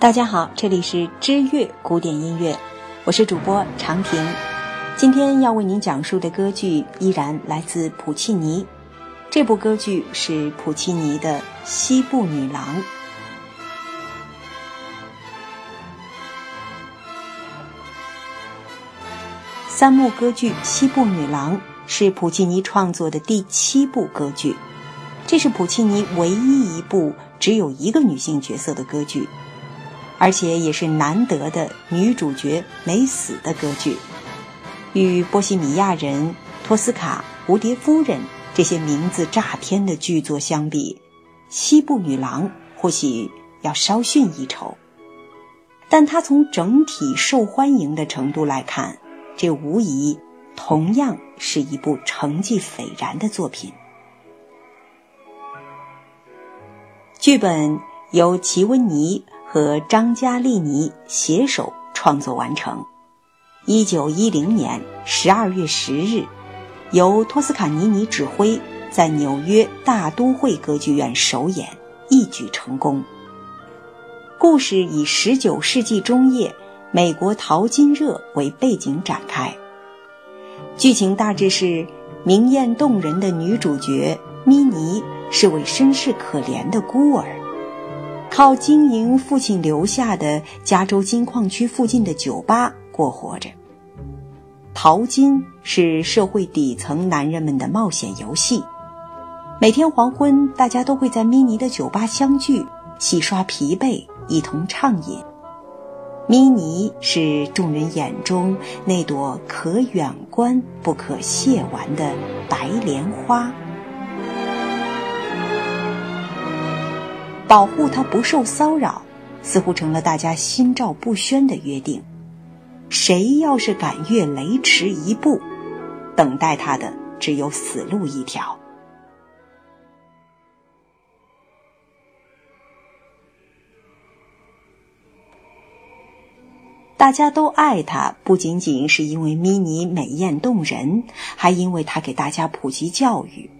大家好，这里是知乐古典音乐，我是主播长亭。今天要为您讲述的歌剧依然来自普契尼，这部歌剧是普契尼的《西部女郎》。三幕歌剧《西部女郎》是普契尼创作的第七部歌剧，这是普契尼唯一一部只有一个女性角色的歌剧。而且也是难得的女主角没死的歌剧，与《波西米亚人》《托斯卡》《蝴蝶夫人》这些名字炸天的剧作相比，《西部女郎》或许要稍逊一筹。但它从整体受欢迎的程度来看，这无疑同样是一部成绩斐然的作品。剧本由齐温尼。和张嘉利尼携手创作完成。一九一零年十二月十日，由托斯卡尼尼指挥，在纽约大都会歌剧院首演，一举成功。故事以十九世纪中叶美国淘金热为背景展开。剧情大致是：明艳动人的女主角咪妮是位身世可怜的孤儿。靠经营父亲留下的加州金矿区附近的酒吧过活着。淘金是社会底层男人们的冒险游戏。每天黄昏，大家都会在咪妮的酒吧相聚，洗刷疲惫，一同畅饮。咪妮是众人眼中那朵可远观不可亵玩的白莲花。保护他不受骚扰，似乎成了大家心照不宣的约定。谁要是敢越雷池一步，等待他的只有死路一条。大家都爱他，不仅仅是因为咪妮美艳动人，还因为他给大家普及教育。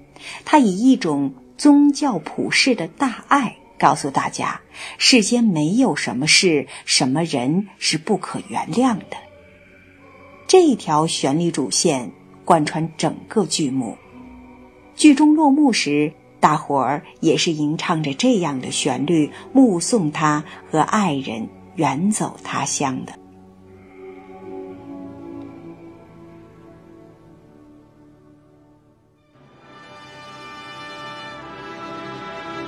他以一种宗教普世的大爱。告诉大家，世间没有什么事、什么人是不可原谅的。这一条旋律主线贯穿整个剧目。剧中落幕时，大伙儿也是吟唱着这样的旋律，目送他和爱人远走他乡的。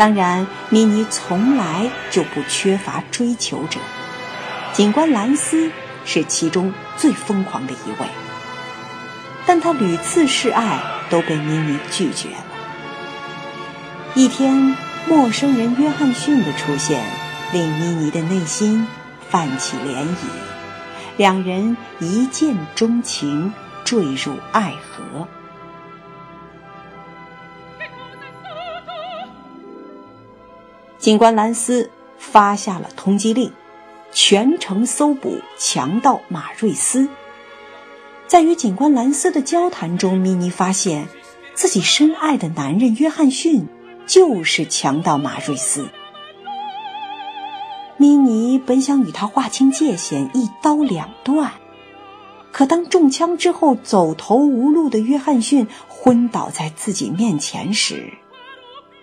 当然，咪妮从来就不缺乏追求者。警官兰斯是其中最疯狂的一位，但他屡次示爱都被咪妮拒绝了。一天，陌生人约翰逊的出现令咪妮的内心泛起涟漪，两人一见钟情，坠入爱河。警官兰斯发下了通缉令，全城搜捕强盗马瑞斯。在与警官兰斯的交谈中，米妮发现自己深爱的男人约翰逊就是强盗马瑞斯。米妮本想与他划清界限，一刀两断，可当中枪之后走投无路的约翰逊昏倒在自己面前时，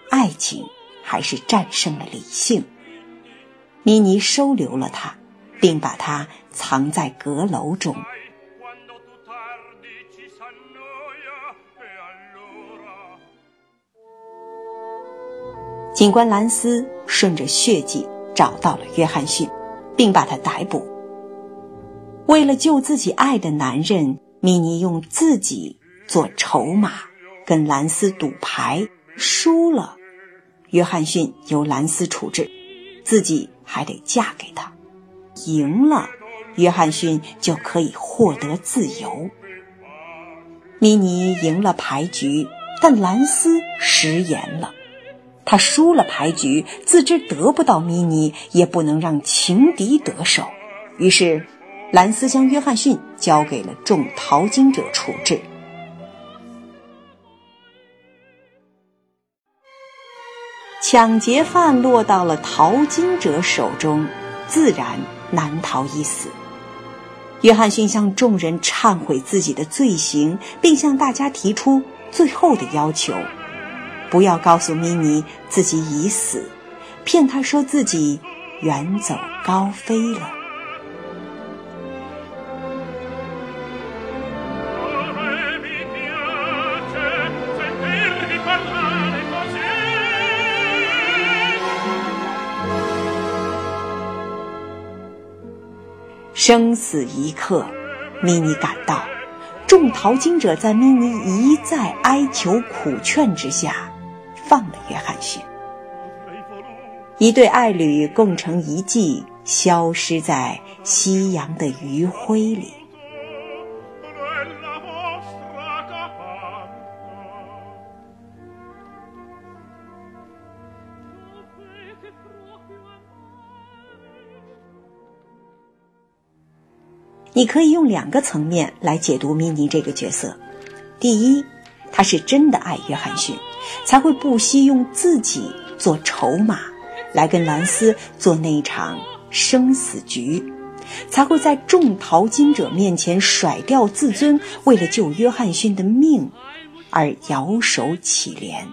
爱情。还是战胜了理性。米妮收留了他，并把他藏在阁楼中。警官兰斯顺着血迹找到了约翰逊，并把他逮捕。为了救自己爱的男人，米妮用自己做筹码，跟兰斯赌牌，输了。约翰逊由兰斯处置，自己还得嫁给他。赢了，约翰逊就可以获得自由。米妮赢了牌局，但兰斯食言了。他输了牌局，自知得不到米妮，也不能让情敌得手。于是，兰斯将约翰逊交给了众淘金者处置。抢劫犯落到了淘金者手中，自然难逃一死。约翰逊向众人忏悔自己的罪行，并向大家提出最后的要求：不要告诉咪妮自己已死，骗他说自己远走高飞了。生死一刻，咪咪赶到，众淘金者在咪咪一再哀求苦劝之下，放了约翰逊。一对爱侣共成一骑，消失在夕阳的余晖里。你可以用两个层面来解读米妮这个角色：第一，他是真的爱约翰逊，才会不惜用自己做筹码，来跟兰斯做那一场生死局，才会在众淘金者面前甩掉自尊，为了救约翰逊的命而摇手乞怜。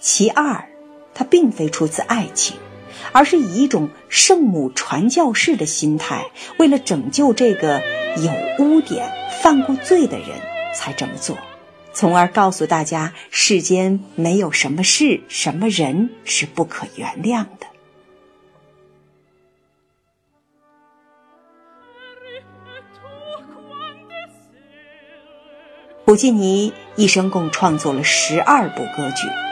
其二，他并非出自爱情。而是以一种圣母传教士的心态，为了拯救这个有污点、犯过罪的人，才这么做，从而告诉大家，世间没有什么事、什么人是不可原谅的。普契尼一生共创作了十二部歌剧，《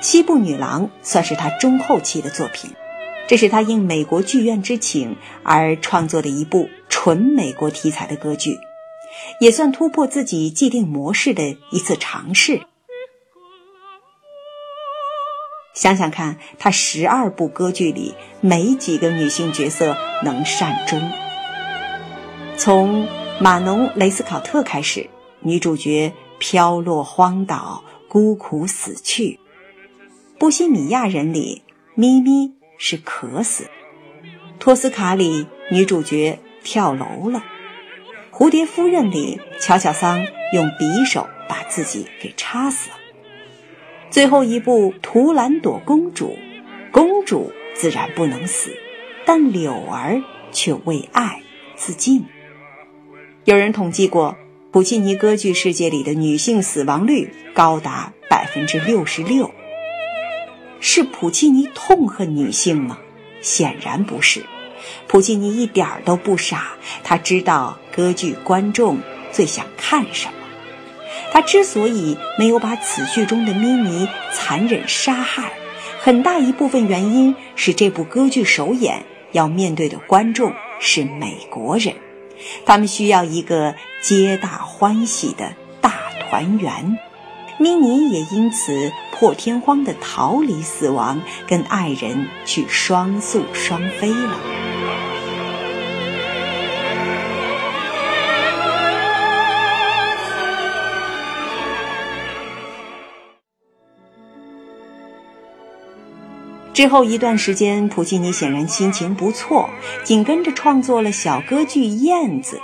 西部女郎》算是他中后期的作品。这是他应美国剧院之请而创作的一部纯美国题材的歌剧，也算突破自己既定模式的一次尝试。想想看，他十二部歌剧里没几个女性角色能善终。从马农·雷斯考特开始，女主角飘落荒岛，孤苦死去；波西米亚人里，咪咪。是渴死，托斯卡里女主角跳楼了，蝴蝶夫人里乔乔桑用匕首把自己给插死了。最后一部图兰朵公主，公主自然不能死，但柳儿却为爱自尽。有人统计过，普契尼歌剧世界里的女性死亡率高达百分之六十六。是普契尼痛恨女性吗？显然不是。普契尼一点儿都不傻，他知道歌剧观众最想看什么。他之所以没有把此剧中的咪妮残忍杀害，很大一部分原因是这部歌剧首演要面对的观众是美国人，他们需要一个皆大欢喜的大团圆。咪妮也因此破天荒地逃离死亡，跟爱人去双宿双飞了。之后一段时间，普契尼显然心情不错，紧跟着创作了小歌剧《燕子》，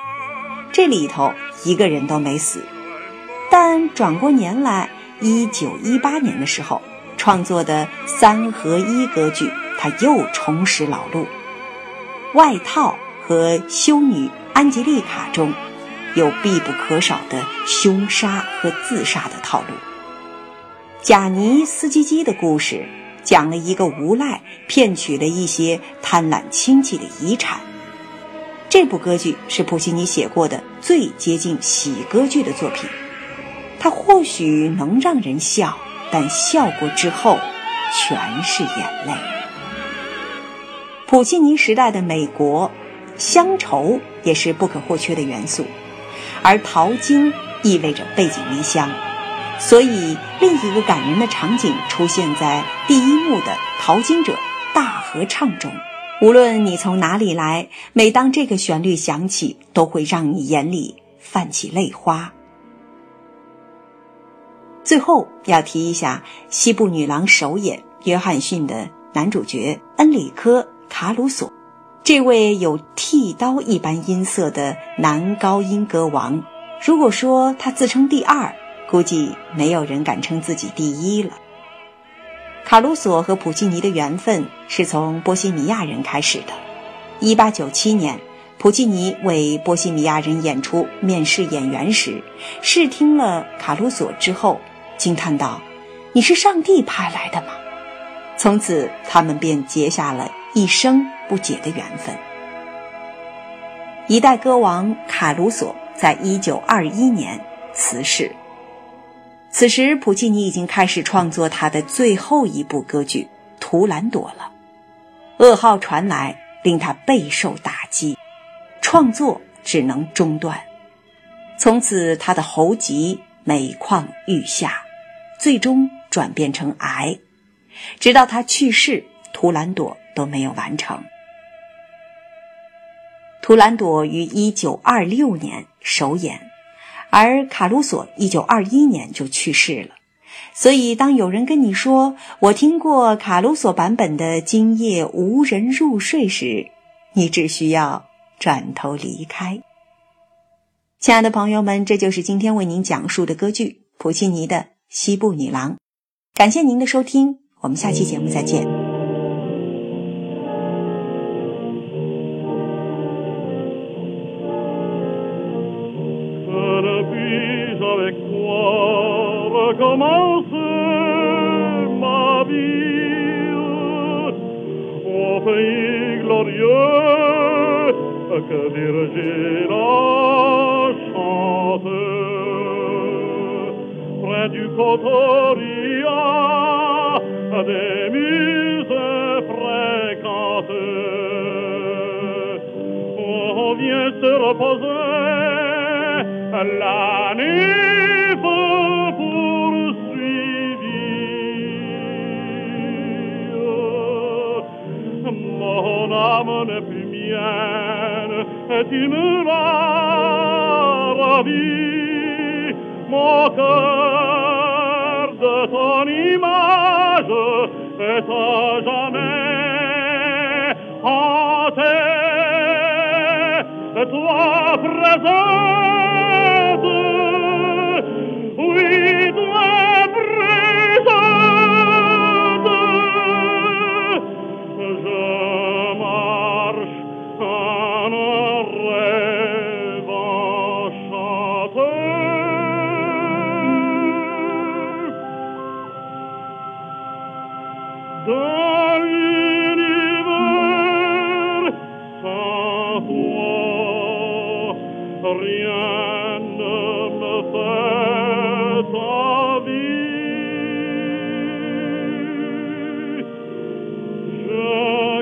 这里头一个人都没死。但转过年来，一九一八年的时候创作的三合一歌剧，他又重拾老路。外套和修女安吉丽卡中有必不可少的凶杀和自杀的套路。贾尼斯基基的故事讲了一个无赖骗取了一些贪婪亲戚的遗产。这部歌剧是普希尼写过的最接近喜歌剧的作品。它或许能让人笑，但笑过之后全是眼泪。普契尼时代的美国，乡愁也是不可或缺的元素，而淘金意味着背井离乡，所以另一个感人的场景出现在第一幕的淘金者大合唱中。无论你从哪里来，每当这个旋律响起，都会让你眼里泛起泪花。最后要提一下西部女郎首演约翰逊的男主角恩里科·卡鲁索，这位有剃刀一般音色的男高音歌王。如果说他自称第二，估计没有人敢称自己第一了。卡鲁索和普契尼的缘分是从波西米亚人开始的。一八九七年，普契尼为波西米亚人演出面试演员时，试听了卡鲁索之后，惊叹道：“你是上帝派来的吗？”从此，他们便结下了一生不解的缘分。一代歌王卡鲁索在一九二一年辞世。此时，普契尼已经开始创作他的最后一部歌剧《图兰朵》了。噩耗传来，令他备受打击，创作只能中断。从此，他的喉疾每况愈下，最终转变成癌。直到他去世，《图兰朵》都没有完成。《图兰朵》于一九二六年首演。而卡鲁索一九二一年就去世了，所以当有人跟你说我听过卡鲁索版本的《今夜无人入睡》时，你只需要转头离开。亲爱的朋友们，这就是今天为您讲述的歌剧《普契尼的西部女郎》。感谢您的收听，我们下期节目再见。Du Cotoria des muses fréquentes on vient se reposer la nef poursuivie. Mon âme n'est plus mienne, et tu me l'as ravi. Mon cœur ton image est à jamais hantée. Toi présent toi, rien ne me fait envie. Je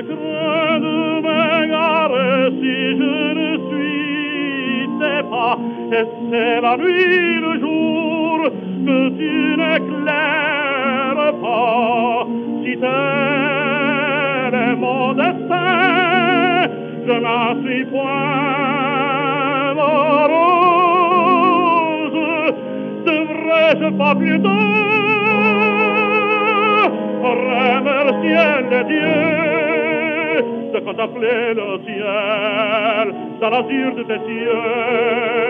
crains de m'égarer si je ne suis pas, et c'est la nuit, le jour, que tu n'éclaires pas, si tel est mon je n'en suis point heureuse devrais-je pas plutôt remercier les dieux de contempler le ciel dans l'azur de tes yeux